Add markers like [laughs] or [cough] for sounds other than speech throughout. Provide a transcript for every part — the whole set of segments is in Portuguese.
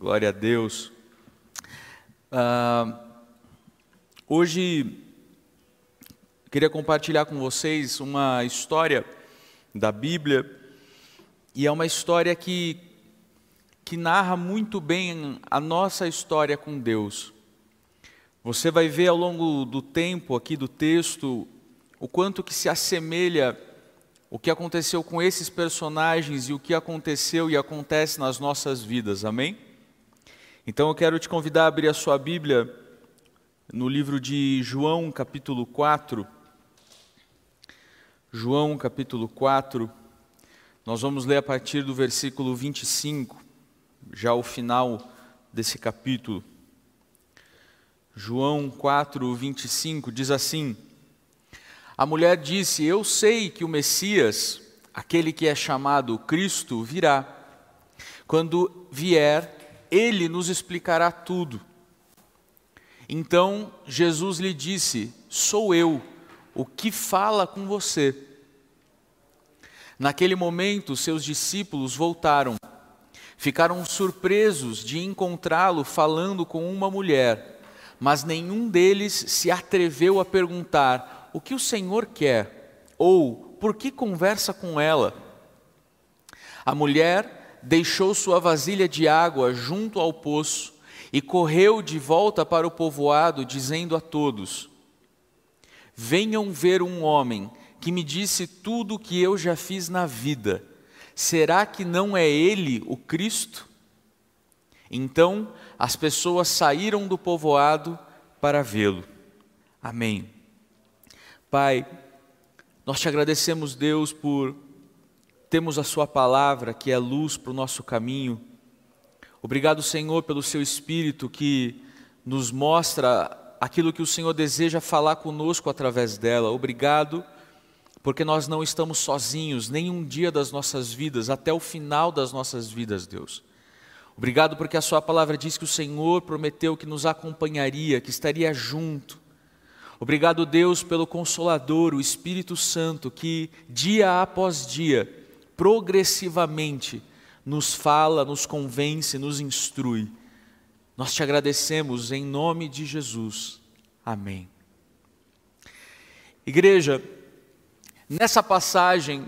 Glória a Deus. Uh, hoje queria compartilhar com vocês uma história da Bíblia e é uma história que que narra muito bem a nossa história com Deus. Você vai ver ao longo do tempo aqui do texto o quanto que se assemelha o que aconteceu com esses personagens e o que aconteceu e acontece nas nossas vidas. Amém? Então eu quero te convidar a abrir a sua Bíblia no livro de João, capítulo 4. João, capítulo 4. Nós vamos ler a partir do versículo 25, já o final desse capítulo. João 4, 25 diz assim: A mulher disse: Eu sei que o Messias, aquele que é chamado Cristo, virá. Quando vier, ele nos explicará tudo. Então Jesus lhe disse: Sou eu, o que fala com você. Naquele momento, seus discípulos voltaram. Ficaram surpresos de encontrá-lo falando com uma mulher, mas nenhum deles se atreveu a perguntar: O que o Senhor quer? Ou por que conversa com ela? A mulher deixou sua vasilha de água junto ao poço e correu de volta para o povoado, dizendo a todos: Venham ver um homem que me disse tudo o que eu já fiz na vida. Será que não é ele o Cristo? Então as pessoas saíram do povoado para vê-lo. Amém. Pai, nós te agradecemos, Deus, por temos a Sua palavra, que é luz para o nosso caminho. Obrigado, Senhor, pelo Seu Espírito que nos mostra aquilo que o Senhor deseja falar conosco através dela. Obrigado, porque nós não estamos sozinhos nenhum dia das nossas vidas, até o final das nossas vidas, Deus. Obrigado, porque a Sua palavra diz que o Senhor prometeu que nos acompanharia, que estaria junto. Obrigado, Deus, pelo Consolador, o Espírito Santo, que dia após dia progressivamente nos fala, nos convence, nos instrui. Nós te agradecemos em nome de Jesus. Amém. Igreja, nessa passagem,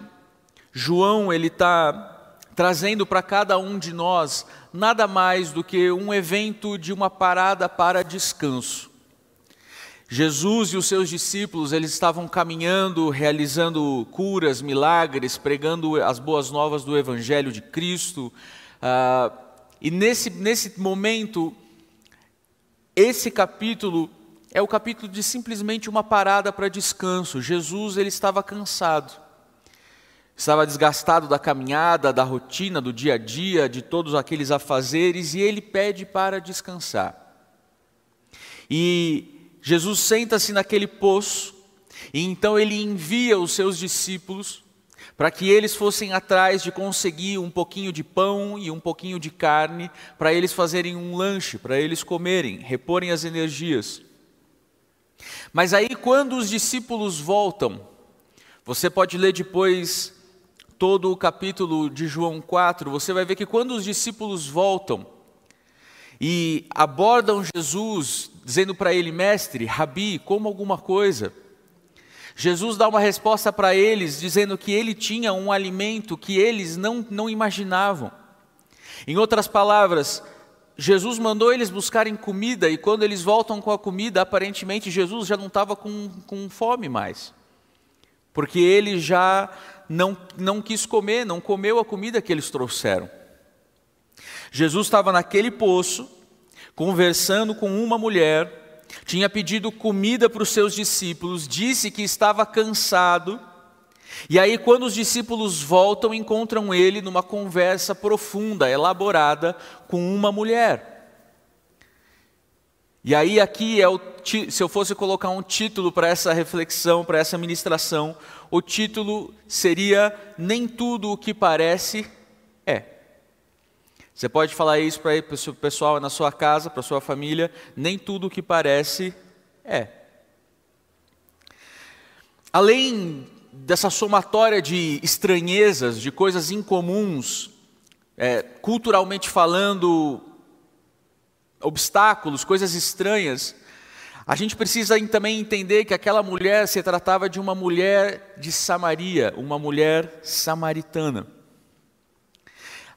João ele está trazendo para cada um de nós nada mais do que um evento de uma parada para descanso. Jesus e os seus discípulos, eles estavam caminhando, realizando curas, milagres, pregando as boas novas do Evangelho de Cristo. Ah, e nesse, nesse momento, esse capítulo é o capítulo de simplesmente uma parada para descanso. Jesus ele estava cansado, estava desgastado da caminhada, da rotina, do dia a dia, de todos aqueles afazeres, e ele pede para descansar. E Jesus senta-se naquele poço e então ele envia os seus discípulos para que eles fossem atrás de conseguir um pouquinho de pão e um pouquinho de carne para eles fazerem um lanche, para eles comerem, reporem as energias. Mas aí, quando os discípulos voltam, você pode ler depois todo o capítulo de João 4, você vai ver que quando os discípulos voltam e abordam Jesus dizendo para ele, mestre, rabi, como alguma coisa. Jesus dá uma resposta para eles, dizendo que ele tinha um alimento que eles não, não imaginavam. Em outras palavras, Jesus mandou eles buscarem comida, e quando eles voltam com a comida, aparentemente Jesus já não estava com, com fome mais, porque ele já não, não quis comer, não comeu a comida que eles trouxeram. Jesus estava naquele poço, conversando com uma mulher, tinha pedido comida para os seus discípulos, disse que estava cansado. E aí, quando os discípulos voltam, encontram ele numa conversa profunda, elaborada, com uma mulher. E aí, aqui é o, se eu fosse colocar um título para essa reflexão, para essa ministração, o título seria Nem tudo o que parece é. Você pode falar isso para o pessoal na sua casa, para a sua família, nem tudo o que parece é. Além dessa somatória de estranhezas, de coisas incomuns, é, culturalmente falando, obstáculos, coisas estranhas, a gente precisa também entender que aquela mulher se tratava de uma mulher de Samaria, uma mulher samaritana.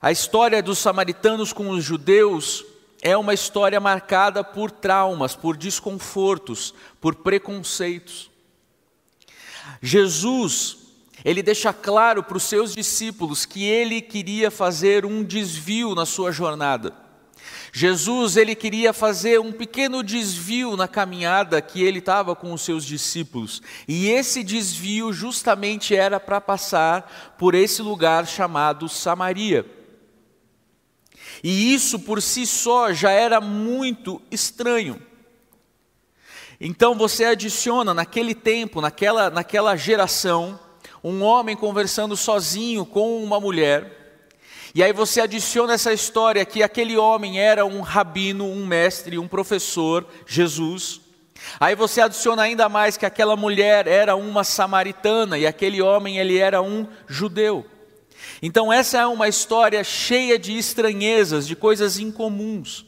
A história dos samaritanos com os judeus é uma história marcada por traumas, por desconfortos, por preconceitos. Jesus, ele deixa claro para os seus discípulos que ele queria fazer um desvio na sua jornada. Jesus, ele queria fazer um pequeno desvio na caminhada que ele estava com os seus discípulos. E esse desvio justamente era para passar por esse lugar chamado Samaria. E isso por si só já era muito estranho. Então você adiciona naquele tempo, naquela, naquela geração, um homem conversando sozinho com uma mulher e aí você adiciona essa história que aquele homem era um rabino, um mestre, um professor, Jesus. Aí você adiciona ainda mais que aquela mulher era uma samaritana e aquele homem ele era um judeu. Então essa é uma história cheia de estranhezas, de coisas incomuns.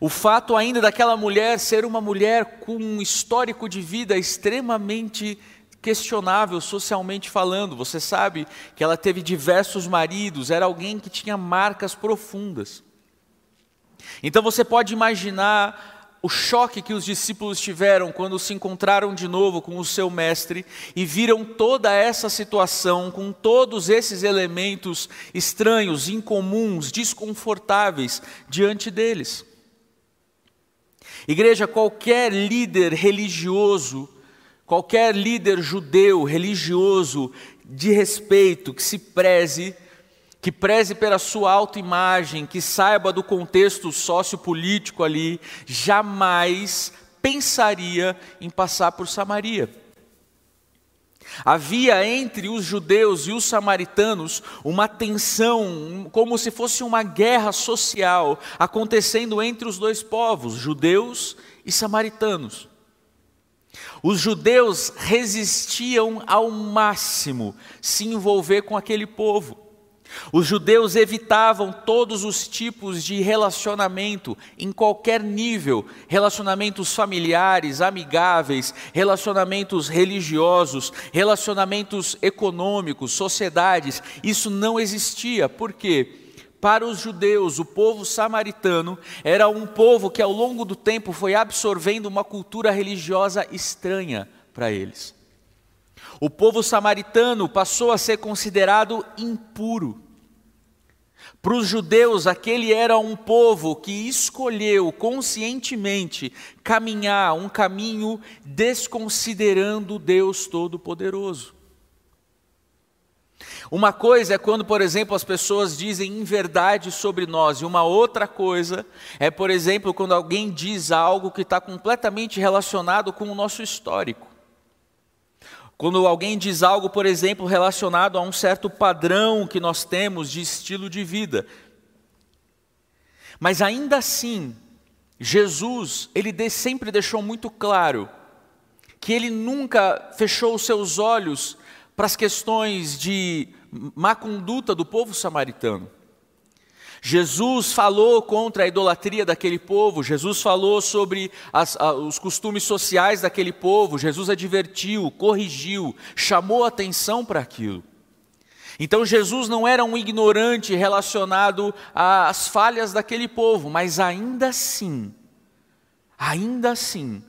O fato ainda daquela mulher ser uma mulher com um histórico de vida extremamente questionável socialmente falando. Você sabe que ela teve diversos maridos, era alguém que tinha marcas profundas. Então você pode imaginar o choque que os discípulos tiveram quando se encontraram de novo com o seu mestre e viram toda essa situação com todos esses elementos estranhos, incomuns, desconfortáveis diante deles. Igreja, qualquer líder religioso qualquer líder judeu, religioso, de respeito, que se preze, que preze pela sua autoimagem, que saiba do contexto sociopolítico ali, jamais pensaria em passar por Samaria. Havia entre os judeus e os samaritanos uma tensão, como se fosse uma guerra social acontecendo entre os dois povos, judeus e samaritanos. Os judeus resistiam ao máximo se envolver com aquele povo. Os judeus evitavam todos os tipos de relacionamento, em qualquer nível relacionamentos familiares, amigáveis, relacionamentos religiosos, relacionamentos econômicos, sociedades. Isso não existia. Por quê? Para os judeus, o povo samaritano era um povo que ao longo do tempo foi absorvendo uma cultura religiosa estranha para eles. O povo samaritano passou a ser considerado impuro. Para os judeus, aquele era um povo que escolheu conscientemente caminhar um caminho desconsiderando Deus Todo-Poderoso. Uma coisa é quando, por exemplo, as pessoas dizem inverdade sobre nós, e uma outra coisa é, por exemplo, quando alguém diz algo que está completamente relacionado com o nosso histórico. Quando alguém diz algo, por exemplo, relacionado a um certo padrão que nós temos de estilo de vida. Mas ainda assim, Jesus, ele sempre deixou muito claro que ele nunca fechou os seus olhos para as questões de má conduta do povo samaritano. Jesus falou contra a idolatria daquele povo, Jesus falou sobre as, a, os costumes sociais daquele povo, Jesus advertiu, corrigiu, chamou atenção para aquilo. Então Jesus não era um ignorante relacionado às falhas daquele povo, mas ainda assim, ainda assim,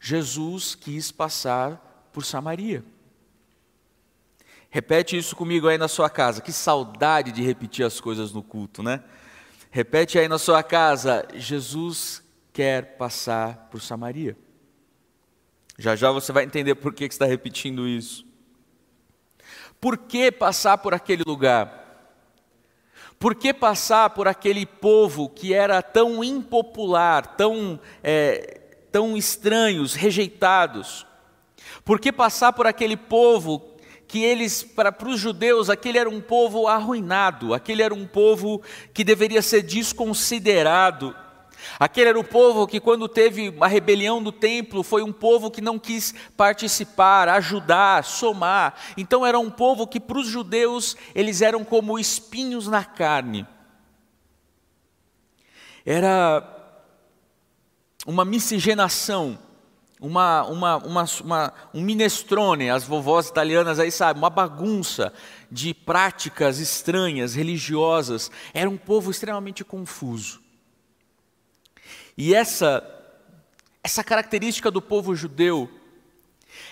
Jesus quis passar por Samaria. Repete isso comigo aí na sua casa. Que saudade de repetir as coisas no culto, né? Repete aí na sua casa. Jesus quer passar por Samaria. Já já você vai entender por que, está repetindo isso. Por que passar por aquele lugar? Por que passar por aquele povo que era tão impopular, tão, é, tão estranhos, rejeitados? Por que passar por aquele povo que eles, para, para os judeus, aquele era um povo arruinado, aquele era um povo que deveria ser desconsiderado. Aquele era o povo que, quando teve a rebelião do templo, foi um povo que não quis participar, ajudar, somar. Então, era um povo que, para os judeus, eles eram como espinhos na carne. era uma miscigenação, uma, uma, uma, uma, um minestrone, as vovós italianas aí sabem, uma bagunça de práticas estranhas, religiosas. Era um povo extremamente confuso. E essa, essa característica do povo judeu,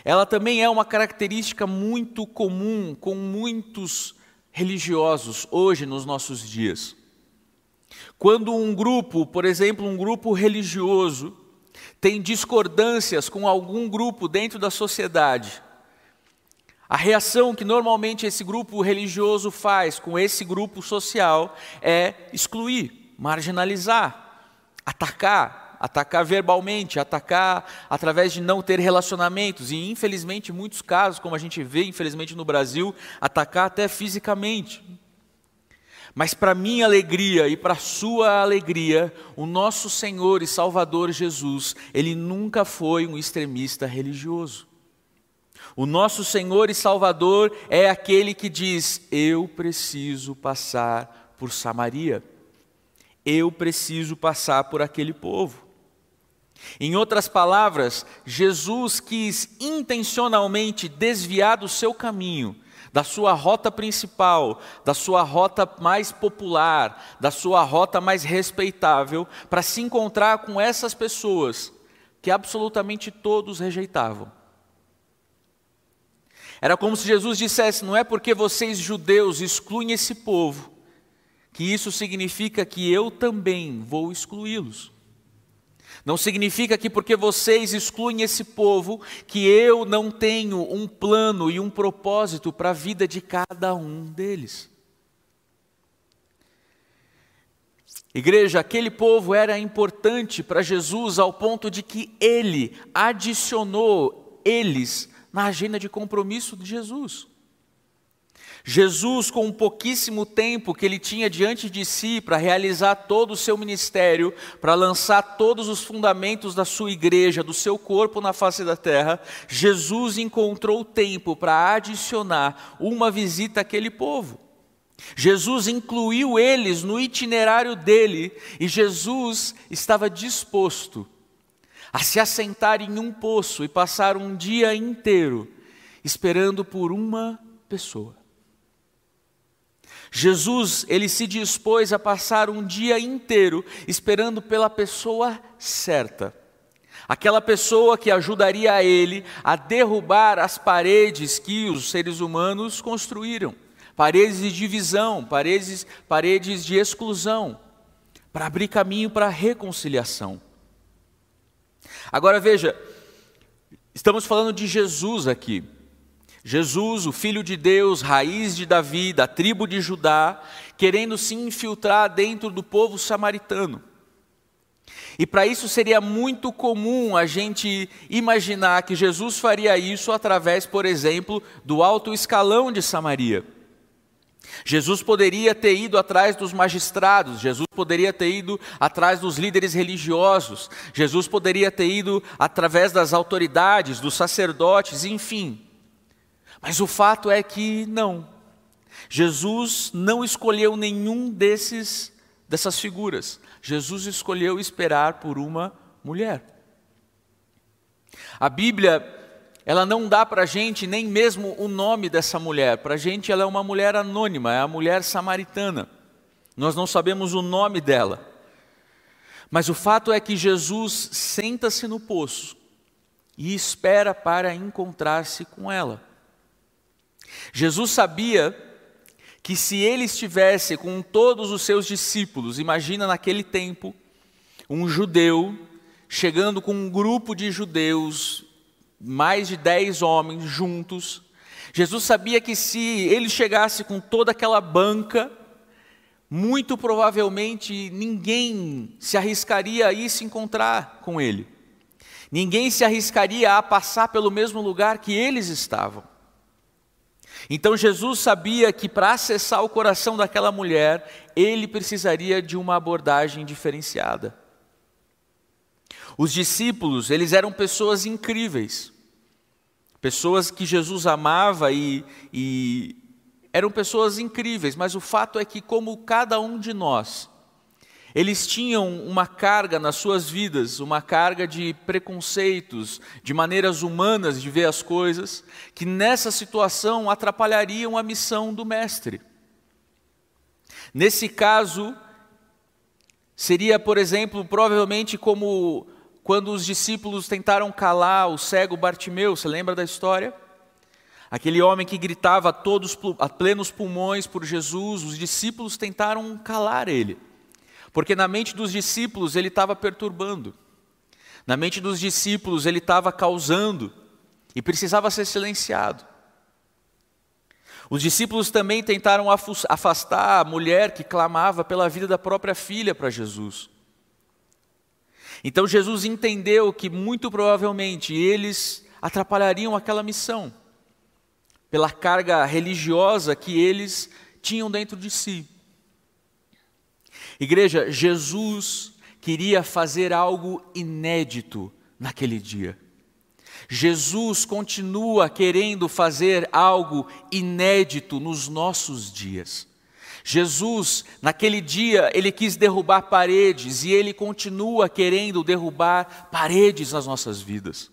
ela também é uma característica muito comum com muitos religiosos hoje nos nossos dias. Quando um grupo, por exemplo, um grupo religioso, tem discordâncias com algum grupo dentro da sociedade, a reação que normalmente esse grupo religioso faz com esse grupo social é excluir, marginalizar, atacar, atacar verbalmente, atacar através de não ter relacionamentos e, infelizmente, em muitos casos, como a gente vê, infelizmente no Brasil, atacar até fisicamente. Mas para minha alegria e para sua alegria, o nosso Senhor e Salvador Jesus, ele nunca foi um extremista religioso. O nosso Senhor e Salvador é aquele que diz: Eu preciso passar por Samaria. Eu preciso passar por aquele povo. Em outras palavras, Jesus quis intencionalmente desviar do seu caminho da sua rota principal, da sua rota mais popular, da sua rota mais respeitável, para se encontrar com essas pessoas que absolutamente todos rejeitavam. Era como se Jesus dissesse: não é porque vocês judeus excluem esse povo, que isso significa que eu também vou excluí-los. Não significa que porque vocês excluem esse povo, que eu não tenho um plano e um propósito para a vida de cada um deles. Igreja, aquele povo era importante para Jesus ao ponto de que ele adicionou eles na agenda de compromisso de Jesus. Jesus, com um pouquíssimo tempo que ele tinha diante de si para realizar todo o seu ministério, para lançar todos os fundamentos da sua igreja, do seu corpo na face da terra, Jesus encontrou tempo para adicionar uma visita àquele povo. Jesus incluiu eles no itinerário dele e Jesus estava disposto a se assentar em um poço e passar um dia inteiro esperando por uma pessoa. Jesus, ele se dispôs a passar um dia inteiro esperando pela pessoa certa. Aquela pessoa que ajudaria a ele a derrubar as paredes que os seres humanos construíram, paredes de divisão, paredes, paredes de exclusão, para abrir caminho para a reconciliação. Agora veja, estamos falando de Jesus aqui. Jesus, o Filho de Deus, raiz de Davi, da tribo de Judá, querendo se infiltrar dentro do povo samaritano. E para isso seria muito comum a gente imaginar que Jesus faria isso através, por exemplo, do alto escalão de Samaria. Jesus poderia ter ido atrás dos magistrados, Jesus poderia ter ido atrás dos líderes religiosos, Jesus poderia ter ido através das autoridades, dos sacerdotes, enfim. Mas o fato é que não. Jesus não escolheu nenhum desses dessas figuras. Jesus escolheu esperar por uma mulher. A Bíblia, ela não dá para a gente nem mesmo o nome dessa mulher. Para a gente, ela é uma mulher anônima, é a mulher samaritana. Nós não sabemos o nome dela. Mas o fato é que Jesus senta-se no poço e espera para encontrar-se com ela. Jesus sabia que se ele estivesse com todos os seus discípulos, imagina naquele tempo, um judeu chegando com um grupo de judeus, mais de dez homens juntos, Jesus sabia que se ele chegasse com toda aquela banca, muito provavelmente ninguém se arriscaria a ir se encontrar com ele. Ninguém se arriscaria a passar pelo mesmo lugar que eles estavam. Então Jesus sabia que para acessar o coração daquela mulher, ele precisaria de uma abordagem diferenciada. Os discípulos, eles eram pessoas incríveis, pessoas que Jesus amava e, e eram pessoas incríveis, mas o fato é que, como cada um de nós, Eles tinham uma carga nas suas vidas, uma carga de preconceitos, de maneiras humanas de ver as coisas, que nessa situação atrapalhariam a missão do Mestre. Nesse caso, seria, por exemplo, provavelmente como quando os discípulos tentaram calar o cego Bartimeu, você lembra da história? Aquele homem que gritava a todos a plenos pulmões por Jesus, os discípulos tentaram calar ele. Porque na mente dos discípulos ele estava perturbando, na mente dos discípulos ele estava causando e precisava ser silenciado. Os discípulos também tentaram afastar a mulher que clamava pela vida da própria filha para Jesus. Então Jesus entendeu que muito provavelmente eles atrapalhariam aquela missão, pela carga religiosa que eles tinham dentro de si. Igreja, Jesus queria fazer algo inédito naquele dia. Jesus continua querendo fazer algo inédito nos nossos dias. Jesus, naquele dia, ele quis derrubar paredes e ele continua querendo derrubar paredes nas nossas vidas.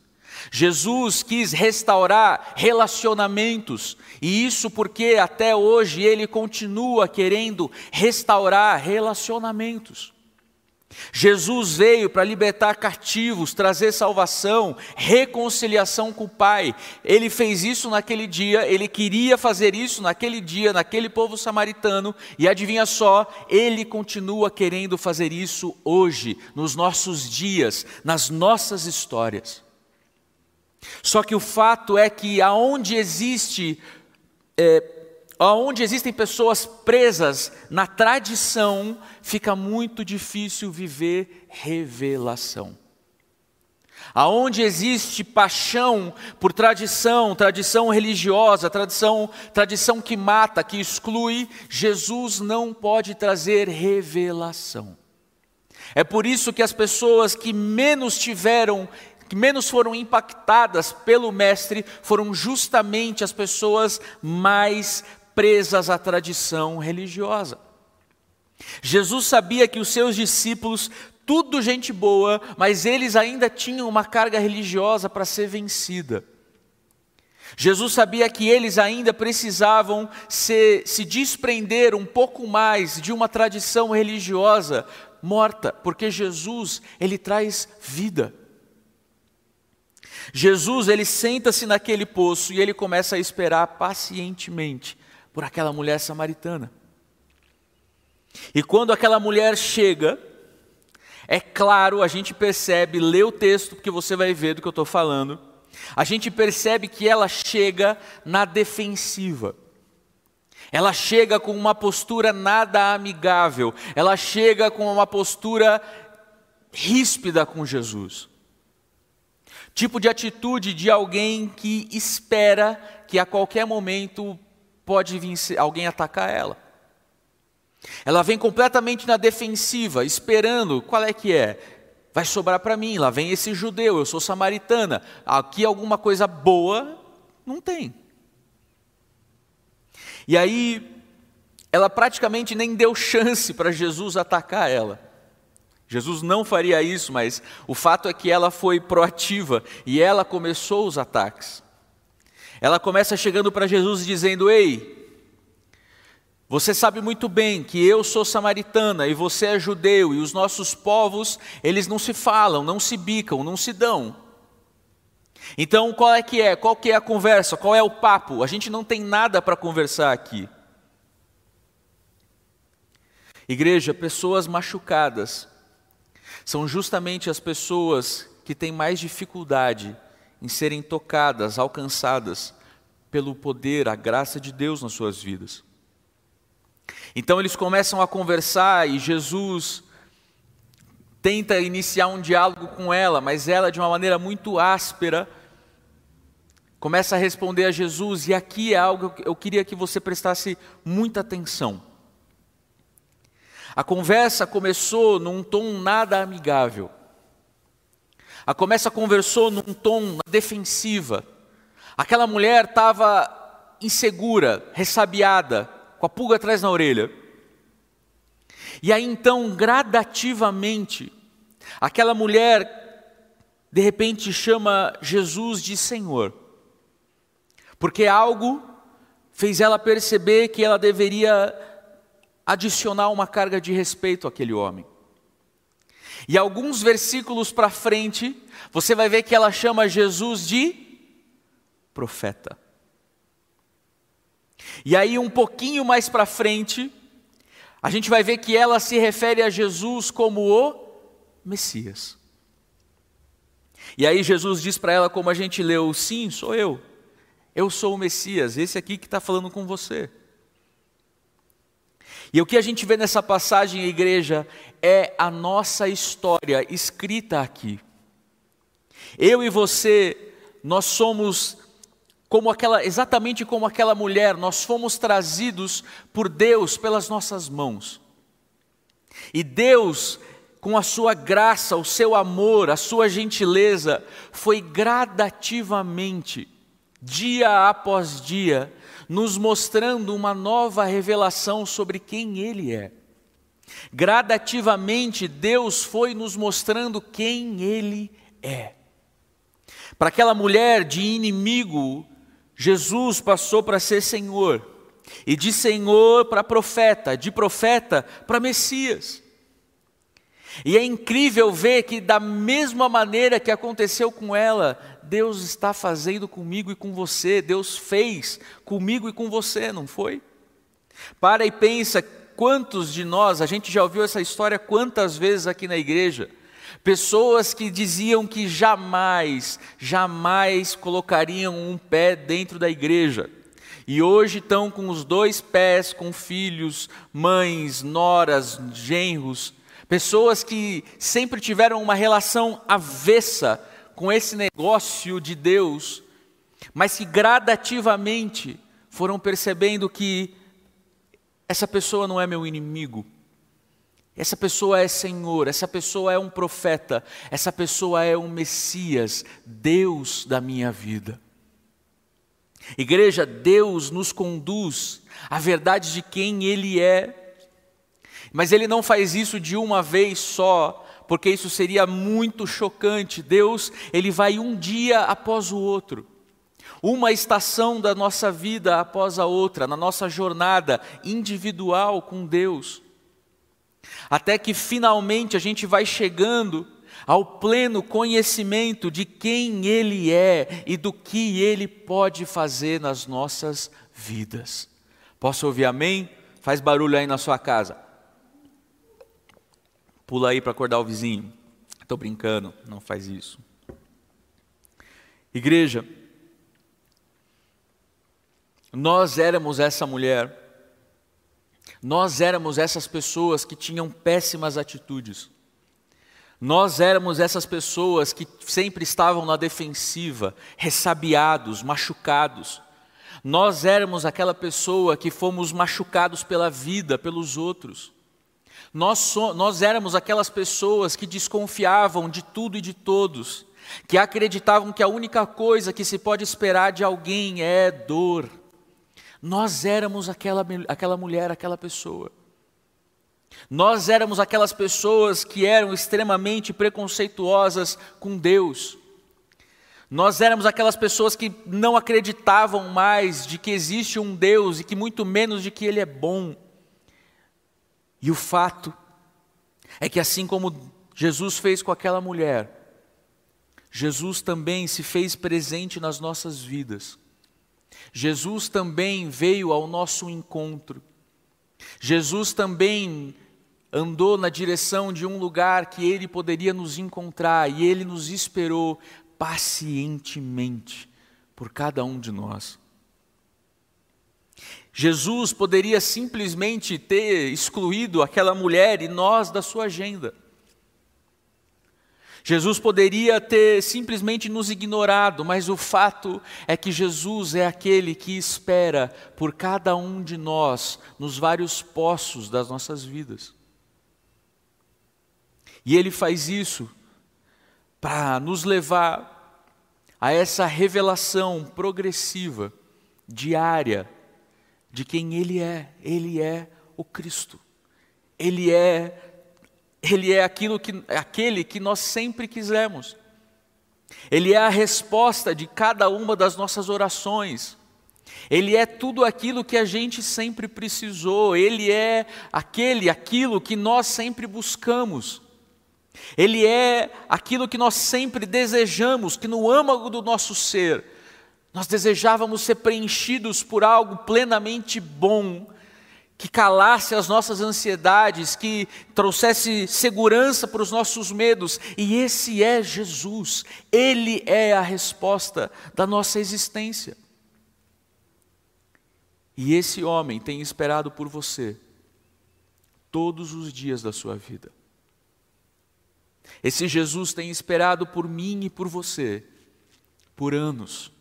Jesus quis restaurar relacionamentos, e isso porque até hoje ele continua querendo restaurar relacionamentos. Jesus veio para libertar cativos, trazer salvação, reconciliação com o Pai. Ele fez isso naquele dia, ele queria fazer isso naquele dia, naquele povo samaritano, e adivinha só, ele continua querendo fazer isso hoje, nos nossos dias, nas nossas histórias. Só que o fato é que aonde existe, é, aonde existem pessoas presas na tradição, fica muito difícil viver revelação. Aonde existe paixão por tradição, tradição religiosa, tradição, tradição que mata, que exclui, Jesus não pode trazer revelação. É por isso que as pessoas que menos tiveram que menos foram impactadas pelo Mestre foram justamente as pessoas mais presas à tradição religiosa. Jesus sabia que os seus discípulos, tudo gente boa, mas eles ainda tinham uma carga religiosa para ser vencida. Jesus sabia que eles ainda precisavam se, se desprender um pouco mais de uma tradição religiosa morta, porque Jesus, ele traz vida. Jesus, ele senta-se naquele poço e ele começa a esperar pacientemente por aquela mulher samaritana. E quando aquela mulher chega, é claro, a gente percebe, lê o texto, porque você vai ver do que eu estou falando. A gente percebe que ela chega na defensiva. Ela chega com uma postura nada amigável. Ela chega com uma postura ríspida com Jesus. Tipo de atitude de alguém que espera que a qualquer momento pode vir alguém atacar ela. Ela vem completamente na defensiva, esperando, qual é que é? Vai sobrar para mim, lá vem esse judeu, eu sou samaritana, aqui alguma coisa boa não tem. E aí, ela praticamente nem deu chance para Jesus atacar ela. Jesus não faria isso, mas o fato é que ela foi proativa e ela começou os ataques. Ela começa chegando para Jesus dizendo: Ei, você sabe muito bem que eu sou samaritana e você é judeu e os nossos povos, eles não se falam, não se bicam, não se dão. Então, qual é que é? Qual que é a conversa? Qual é o papo? A gente não tem nada para conversar aqui. Igreja, pessoas machucadas são justamente as pessoas que têm mais dificuldade em serem tocadas, alcançadas pelo poder, a graça de Deus nas suas vidas. Então eles começam a conversar e Jesus tenta iniciar um diálogo com ela, mas ela, de uma maneira muito áspera, começa a responder a Jesus, e aqui é algo que eu queria que você prestasse muita atenção. A conversa começou num tom nada amigável. A conversa conversou num tom defensiva. Aquela mulher estava insegura, ressabiada, com a pulga atrás na orelha. E aí então, gradativamente, aquela mulher de repente chama Jesus de Senhor, porque algo fez ela perceber que ela deveria adicionar uma carga de respeito àquele homem. E alguns versículos para frente, você vai ver que ela chama Jesus de profeta. E aí, um pouquinho mais para frente, a gente vai ver que ela se refere a Jesus como o Messias. E aí, Jesus diz para ela, como a gente leu: Sim, sou eu. Eu sou o Messias, esse aqui que está falando com você. E o que a gente vê nessa passagem, igreja, é a nossa história escrita aqui. Eu e você, nós somos como aquela, exatamente como aquela mulher, nós fomos trazidos por Deus pelas nossas mãos. E Deus, com a sua graça, o seu amor, a sua gentileza, foi gradativamente, dia após dia, nos mostrando uma nova revelação sobre quem Ele é. Gradativamente, Deus foi nos mostrando quem Ele é. Para aquela mulher de inimigo, Jesus passou para ser Senhor, e de Senhor para profeta, de profeta para Messias. E é incrível ver que, da mesma maneira que aconteceu com ela, Deus está fazendo comigo e com você, Deus fez comigo e com você, não foi? Para e pensa quantos de nós, a gente já ouviu essa história quantas vezes aqui na igreja, pessoas que diziam que jamais, jamais colocariam um pé dentro da igreja. E hoje estão com os dois pés, com filhos, mães, noras, genros, pessoas que sempre tiveram uma relação avessa com esse negócio de Deus, mas que gradativamente foram percebendo que essa pessoa não é meu inimigo, essa pessoa é Senhor, essa pessoa é um profeta, essa pessoa é um Messias, Deus da minha vida. Igreja, Deus nos conduz à verdade de quem Ele é, mas Ele não faz isso de uma vez só, porque isso seria muito chocante. Deus, Ele vai um dia após o outro, uma estação da nossa vida após a outra, na nossa jornada individual com Deus, até que finalmente a gente vai chegando ao pleno conhecimento de quem Ele é e do que Ele pode fazer nas nossas vidas. Posso ouvir amém? Faz barulho aí na sua casa. Pula aí para acordar o vizinho. Estou brincando, não faz isso. Igreja, nós éramos essa mulher, nós éramos essas pessoas que tinham péssimas atitudes, nós éramos essas pessoas que sempre estavam na defensiva, ressabiados, machucados. Nós éramos aquela pessoa que fomos machucados pela vida, pelos outros. Nós, so, nós éramos aquelas pessoas que desconfiavam de tudo e de todos, que acreditavam que a única coisa que se pode esperar de alguém é dor. Nós éramos aquela, aquela mulher, aquela pessoa. Nós éramos aquelas pessoas que eram extremamente preconceituosas com Deus. Nós éramos aquelas pessoas que não acreditavam mais de que existe um Deus e que muito menos de que Ele é bom. E o fato é que, assim como Jesus fez com aquela mulher, Jesus também se fez presente nas nossas vidas. Jesus também veio ao nosso encontro. Jesus também andou na direção de um lugar que ele poderia nos encontrar e ele nos esperou pacientemente por cada um de nós. Jesus poderia simplesmente ter excluído aquela mulher e nós da sua agenda. Jesus poderia ter simplesmente nos ignorado, mas o fato é que Jesus é aquele que espera por cada um de nós nos vários poços das nossas vidas. E Ele faz isso para nos levar a essa revelação progressiva, diária, de quem Ele é. Ele é o Cristo. Ele é ele é aquilo que aquele que nós sempre quisemos. Ele é a resposta de cada uma das nossas orações. Ele é tudo aquilo que a gente sempre precisou, ele é aquele, aquilo que nós sempre buscamos. Ele é aquilo que nós sempre desejamos, que no âmago do nosso ser nós desejávamos ser preenchidos por algo plenamente bom, que calasse as nossas ansiedades, que trouxesse segurança para os nossos medos, e esse é Jesus, Ele é a resposta da nossa existência. E esse homem tem esperado por você todos os dias da sua vida. Esse Jesus tem esperado por mim e por você por anos,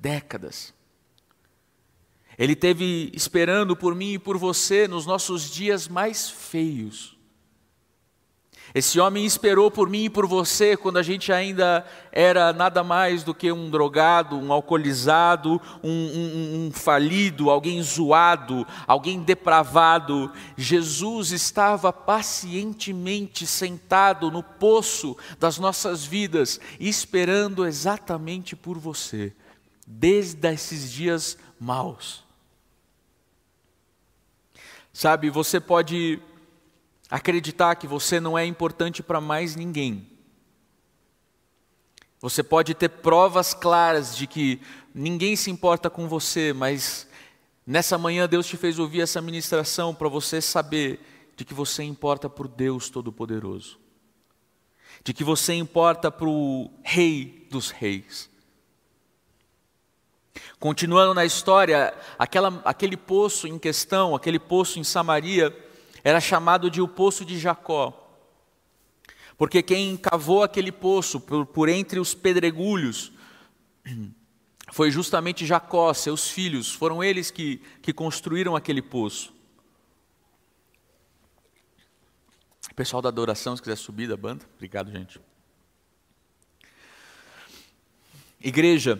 décadas. Ele teve esperando por mim e por você nos nossos dias mais feios. Esse homem esperou por mim e por você quando a gente ainda era nada mais do que um drogado, um alcoolizado, um, um, um, falido, alguém zoado, alguém depravado. Jesus estava pacientemente sentado no poço das nossas vidas, esperando exatamente por você, desde esses dias maus. Sabe, você pode acreditar que você não é importante para mais ninguém. Você pode ter provas claras de que ninguém se importa com você, mas nessa manhã Deus te fez ouvir essa ministração para você saber de que você importa por Deus Todo-Poderoso, de que você importa para o Rei dos Reis. Continuando na história, aquela, aquele poço em questão, aquele poço em Samaria, era chamado de o poço de Jacó. Porque quem cavou aquele poço por, por entre os pedregulhos [clears throat] foi justamente Jacó, seus filhos, foram eles que, que construíram aquele poço. Pessoal da adoração, se quiser subir da banda, obrigado, gente. Igreja,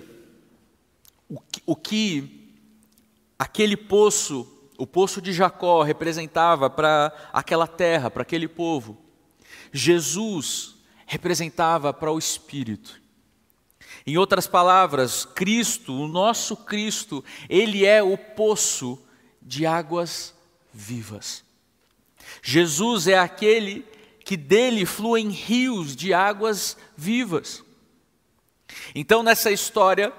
o que, o que aquele poço o poço de Jacó representava para aquela terra, para aquele povo. Jesus representava para o Espírito. Em outras palavras, Cristo, o nosso Cristo, ele é o poço de águas vivas. Jesus é aquele que dele fluem rios de águas vivas. Então, nessa história,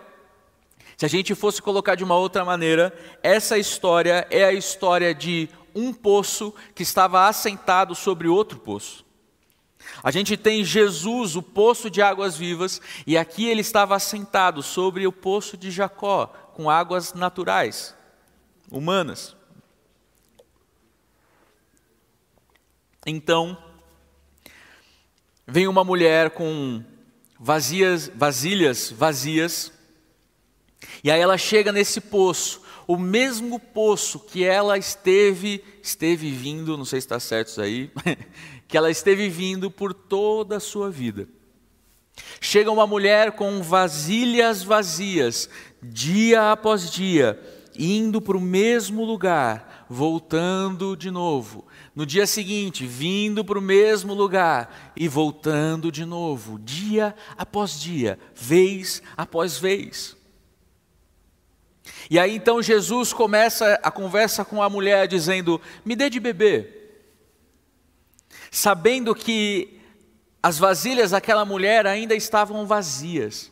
se a gente fosse colocar de uma outra maneira, essa história é a história de um poço que estava assentado sobre outro poço. A gente tem Jesus, o poço de águas vivas, e aqui ele estava assentado sobre o poço de Jacó, com águas naturais, humanas. Então, vem uma mulher com vazias, vasilhas vazias, e aí ela chega nesse poço, o mesmo poço que ela esteve, esteve vindo, não sei se está certo isso aí, [laughs] que ela esteve vindo por toda a sua vida. Chega uma mulher com vasilhas vazias, dia após dia, indo para o mesmo lugar, voltando de novo. No dia seguinte, vindo para o mesmo lugar e voltando de novo, dia após dia, vez após vez. E aí então Jesus começa a conversa com a mulher dizendo: Me dê de beber. Sabendo que as vasilhas daquela mulher ainda estavam vazias.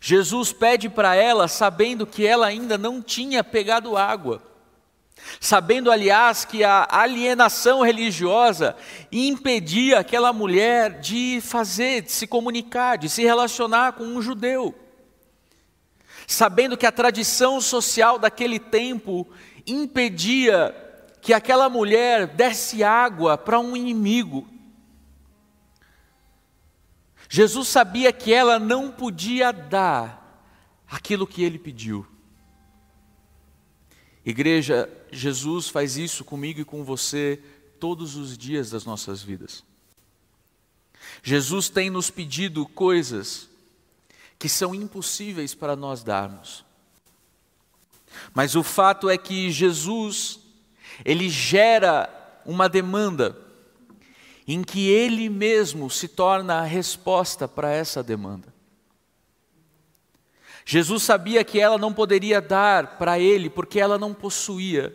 Jesus pede para ela, sabendo que ela ainda não tinha pegado água. Sabendo, aliás, que a alienação religiosa impedia aquela mulher de fazer, de se comunicar, de se relacionar com um judeu sabendo que a tradição social daquele tempo impedia que aquela mulher desse água para um inimigo. Jesus sabia que ela não podia dar aquilo que ele pediu. Igreja, Jesus faz isso comigo e com você todos os dias das nossas vidas. Jesus tem nos pedido coisas que são impossíveis para nós darmos. Mas o fato é que Jesus, ele gera uma demanda em que ele mesmo se torna a resposta para essa demanda. Jesus sabia que ela não poderia dar para ele porque ela não possuía,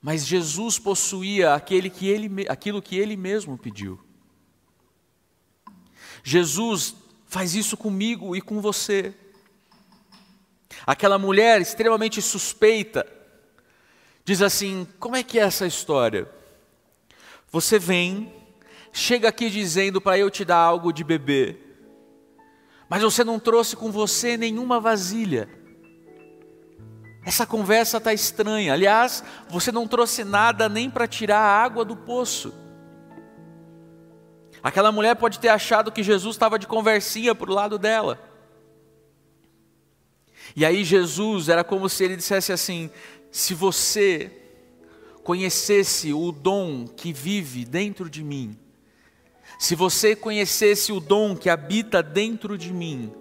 mas Jesus possuía aquele que ele, aquilo que ele mesmo pediu. Jesus faz isso comigo e com você. Aquela mulher extremamente suspeita diz assim: Como é que é essa história? Você vem, chega aqui dizendo para eu te dar algo de beber, mas você não trouxe com você nenhuma vasilha. Essa conversa está estranha. Aliás, você não trouxe nada nem para tirar a água do poço. Aquela mulher pode ter achado que Jesus estava de conversinha para o lado dela. E aí Jesus era como se ele dissesse assim: se você conhecesse o dom que vive dentro de mim, se você conhecesse o dom que habita dentro de mim,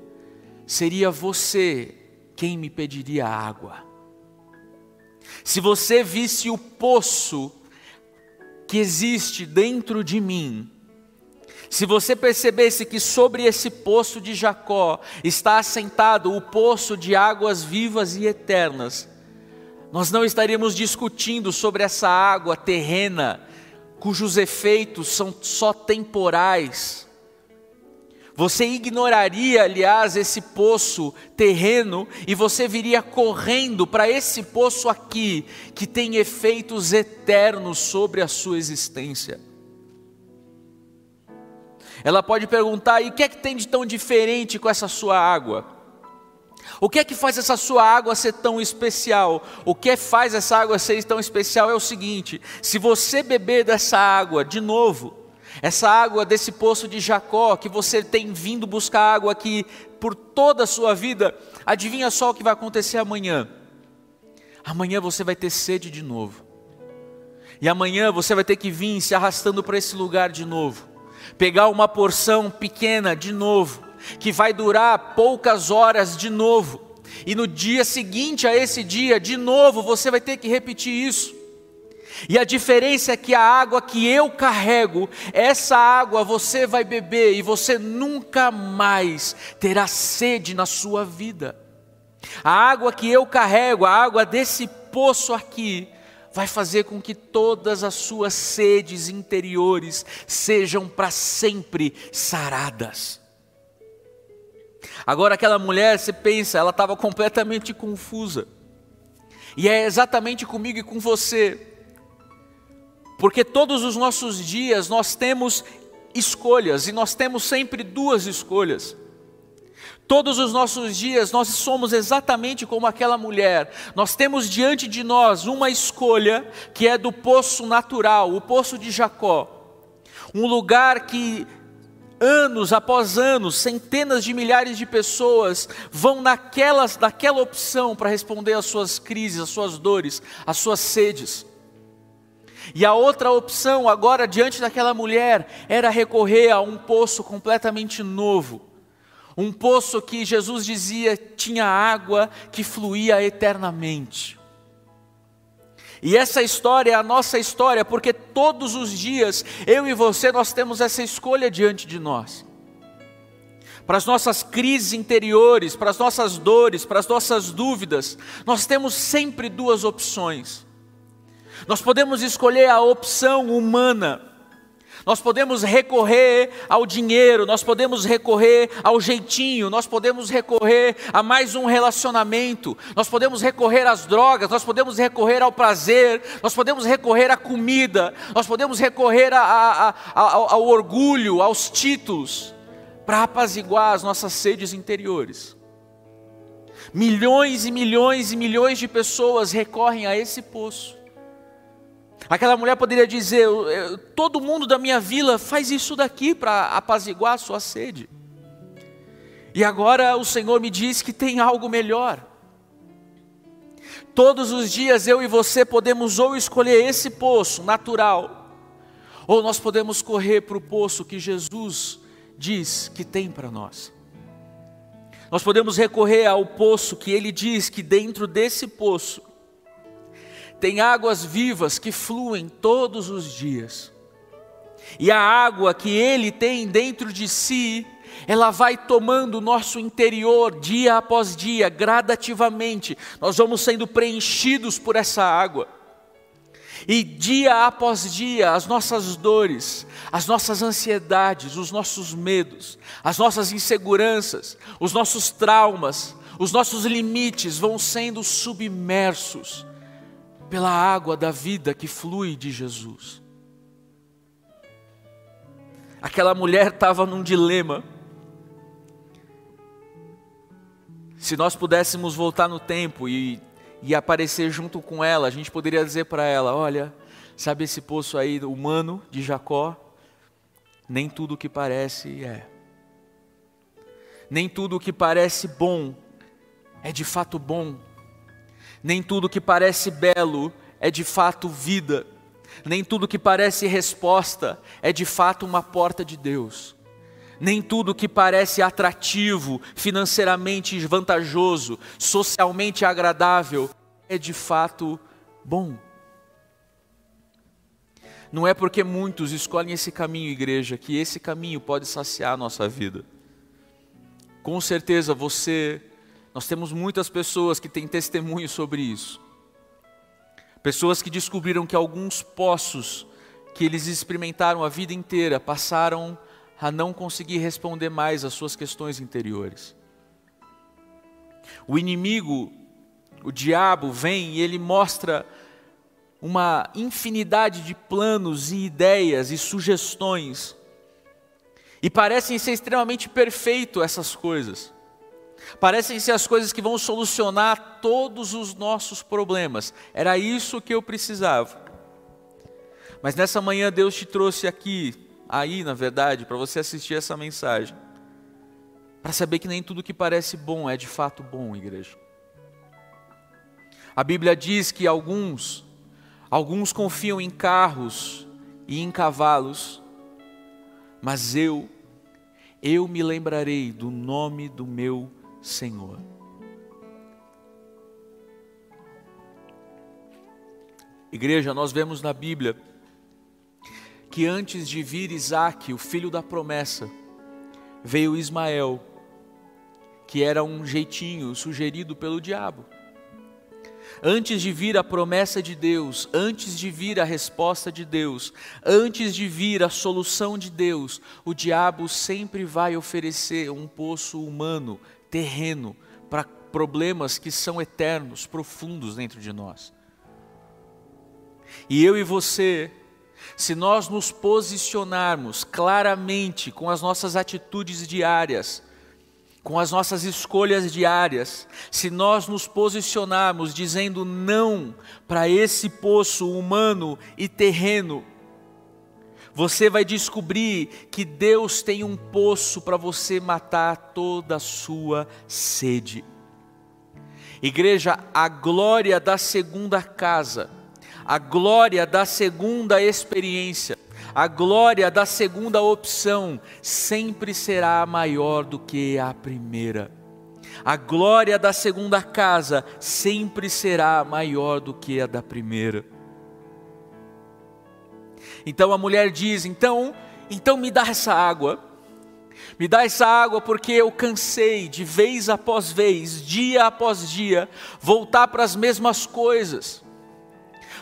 seria você quem me pediria água. Se você visse o poço que existe dentro de mim, se você percebesse que sobre esse poço de Jacó está assentado o poço de águas vivas e eternas, nós não estaríamos discutindo sobre essa água terrena cujos efeitos são só temporais. Você ignoraria, aliás, esse poço terreno e você viria correndo para esse poço aqui, que tem efeitos eternos sobre a sua existência. Ela pode perguntar: e o que é que tem de tão diferente com essa sua água? O que é que faz essa sua água ser tão especial? O que faz essa água ser tão especial é o seguinte: se você beber dessa água de novo, essa água desse poço de Jacó, que você tem vindo buscar água aqui por toda a sua vida, adivinha só o que vai acontecer amanhã? Amanhã você vai ter sede de novo. E amanhã você vai ter que vir se arrastando para esse lugar de novo. Pegar uma porção pequena de novo que vai durar poucas horas de novo, e no dia seguinte a esse dia, de novo, você vai ter que repetir isso. E a diferença é que a água que eu carrego, essa água você vai beber e você nunca mais terá sede na sua vida. A água que eu carrego, a água desse poço aqui, vai fazer com que todas as suas sedes interiores sejam para sempre saradas. Agora, aquela mulher, você pensa, ela estava completamente confusa. E é exatamente comigo e com você. Porque todos os nossos dias nós temos escolhas, e nós temos sempre duas escolhas. Todos os nossos dias nós somos exatamente como aquela mulher. Nós temos diante de nós uma escolha que é do poço natural, o poço de Jacó. Um lugar que anos após anos, centenas de milhares de pessoas vão naquelas, naquela opção para responder às suas crises, às suas dores, às suas sedes. E a outra opção, agora diante daquela mulher, era recorrer a um poço completamente novo. Um poço que Jesus dizia tinha água que fluía eternamente. E essa história é a nossa história, porque todos os dias, eu e você, nós temos essa escolha diante de nós. Para as nossas crises interiores, para as nossas dores, para as nossas dúvidas, nós temos sempre duas opções. Nós podemos escolher a opção humana, nós podemos recorrer ao dinheiro, nós podemos recorrer ao jeitinho, nós podemos recorrer a mais um relacionamento, nós podemos recorrer às drogas, nós podemos recorrer ao prazer, nós podemos recorrer à comida, nós podemos recorrer a, a, a, ao, orgulho, aos títulos, para apaziguar as nossas sedes interiores. Milhões e milhões e milhões de pessoas recorrem a esse poço. Aquela mulher poderia dizer: todo mundo da minha vila faz isso daqui para apaziguar a sua sede. E agora o Senhor me diz que tem algo melhor. Todos os dias eu e você podemos ou escolher esse poço natural, ou nós podemos correr para o poço que Jesus diz que tem para nós. Nós podemos recorrer ao poço que Ele diz que dentro desse poço tem águas vivas que fluem todos os dias. E a água que Ele tem dentro de si, ela vai tomando o nosso interior dia após dia, gradativamente. Nós vamos sendo preenchidos por essa água. E dia após dia, as nossas dores, as nossas ansiedades, os nossos medos, as nossas inseguranças, os nossos traumas, os nossos limites vão sendo submersos pela água da vida que flui de Jesus. Aquela mulher estava num dilema. Se nós pudéssemos voltar no tempo e e aparecer junto com ela, a gente poderia dizer para ela: olha, sabe esse poço aí humano de Jacó? Nem tudo o que parece é. Nem tudo o que parece bom é de fato bom. Nem tudo que parece belo é de fato vida. Nem tudo que parece resposta é de fato uma porta de Deus. Nem tudo que parece atrativo, financeiramente vantajoso, socialmente agradável, é de fato bom. Não é porque muitos escolhem esse caminho, igreja, que esse caminho pode saciar a nossa vida. Com certeza você, nós temos muitas pessoas que têm testemunho sobre isso. Pessoas que descobriram que alguns poços que eles experimentaram a vida inteira passaram a não conseguir responder mais às suas questões interiores. O inimigo, o diabo, vem e ele mostra uma infinidade de planos e ideias e sugestões. E parecem ser extremamente perfeito essas coisas. Parecem ser as coisas que vão solucionar todos os nossos problemas. Era isso que eu precisava. Mas nessa manhã Deus te trouxe aqui aí, na verdade, para você assistir essa mensagem. Para saber que nem tudo que parece bom é de fato bom, igreja. A Bíblia diz que alguns, alguns confiam em carros e em cavalos, mas eu, eu me lembrarei do nome do meu Senhor. Igreja, nós vemos na Bíblia que antes de vir Isaac, o filho da promessa, veio Ismael, que era um jeitinho sugerido pelo diabo. Antes de vir a promessa de Deus, antes de vir a resposta de Deus, antes de vir a solução de Deus, o diabo sempre vai oferecer um poço humano, terreno, para problemas que são eternos, profundos dentro de nós. E eu e você se nós nos posicionarmos claramente com as nossas atitudes diárias, com as nossas escolhas diárias, se nós nos posicionarmos dizendo não para esse poço humano e terreno, você vai descobrir que Deus tem um poço para você matar toda a sua sede. Igreja, a glória da segunda casa a glória da segunda experiência, a glória da segunda opção sempre será maior do que a primeira. A glória da segunda casa sempre será maior do que a da primeira. Então a mulher diz: "Então, então me dá essa água. Me dá essa água porque eu cansei de vez após vez, dia após dia, voltar para as mesmas coisas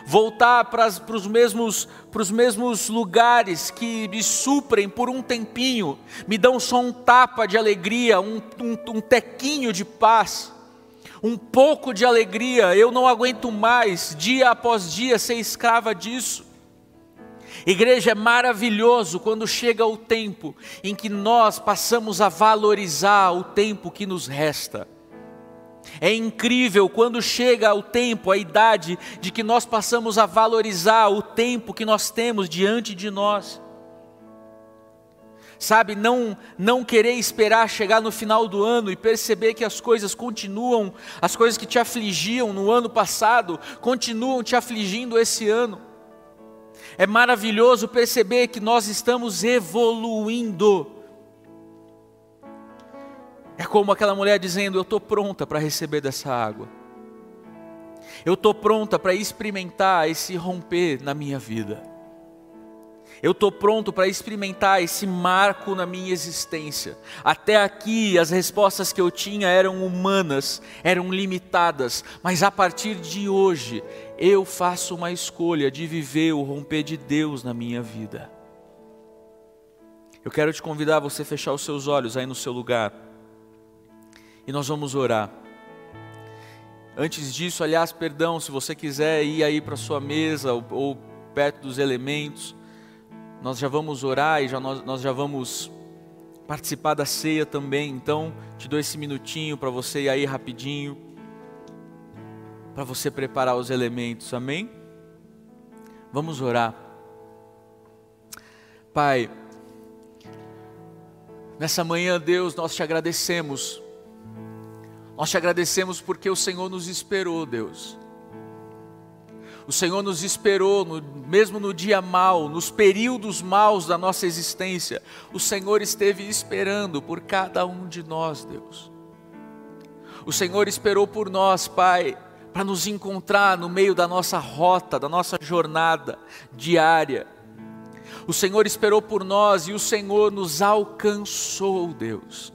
voltar para os mesmos, mesmos lugares que me suprem por um tempinho, me dão só um tapa de alegria, um, um, um tequinho de paz, um pouco de alegria, eu não aguento mais, dia após dia, ser escrava disso. Igreja é maravilhoso quando chega o tempo em que nós passamos a valorizar o tempo que nos resta. É incrível quando chega o tempo, a idade, de que nós passamos a valorizar o tempo que nós temos diante de nós. Sabe, não, não querer esperar chegar no final do ano e perceber que as coisas continuam, as coisas que te afligiam no ano passado, continuam te afligindo esse ano. É maravilhoso perceber que nós estamos evoluindo é como aquela mulher dizendo: Eu estou pronta para receber dessa água. Eu estou pronta para experimentar esse romper na minha vida. Eu estou pronto para experimentar esse marco na minha existência. Até aqui, as respostas que eu tinha eram humanas, eram limitadas, mas a partir de hoje, eu faço uma escolha de viver o romper de Deus na minha vida. Eu quero te convidar a você fechar os seus olhos aí no seu lugar, e nós vamos orar. Antes disso, aliás, perdão, se você quiser ir aí para sua mesa ou, ou perto dos elementos, nós já vamos orar e já, nós, nós já vamos participar da ceia também. Então, te dou esse minutinho para você ir aí rapidinho, para você preparar os elementos, amém? Vamos orar. Pai, nessa manhã, Deus, nós te agradecemos. Nós te agradecemos porque o Senhor nos esperou, Deus. O Senhor nos esperou, no, mesmo no dia mau, nos períodos maus da nossa existência, o Senhor esteve esperando por cada um de nós, Deus. O Senhor esperou por nós, Pai, para nos encontrar no meio da nossa rota, da nossa jornada diária. O Senhor esperou por nós e o Senhor nos alcançou, Deus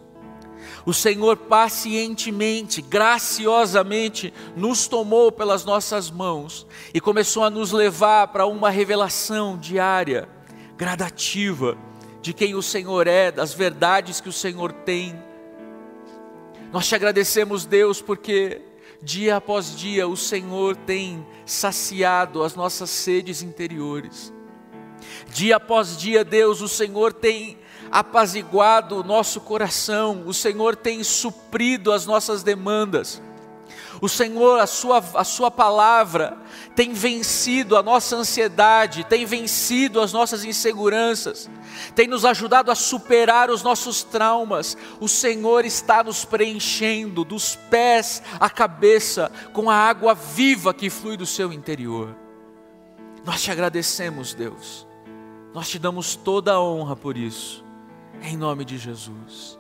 o Senhor pacientemente, graciosamente nos tomou pelas nossas mãos e começou a nos levar para uma revelação diária, gradativa, de quem o Senhor é, das verdades que o Senhor tem. Nós te agradecemos, Deus, porque dia após dia o Senhor tem saciado as nossas sedes interiores. Dia após dia, Deus, o Senhor tem apaziguado o nosso coração, o Senhor tem suprido as nossas demandas. O Senhor, a sua, a sua palavra, tem vencido a nossa ansiedade, tem vencido as nossas inseguranças, tem nos ajudado a superar os nossos traumas. O Senhor está nos preenchendo dos pés à cabeça com a água viva que flui do seu interior. Nós te agradecemos, Deus, nós te damos toda a honra por isso em nome de Jesus.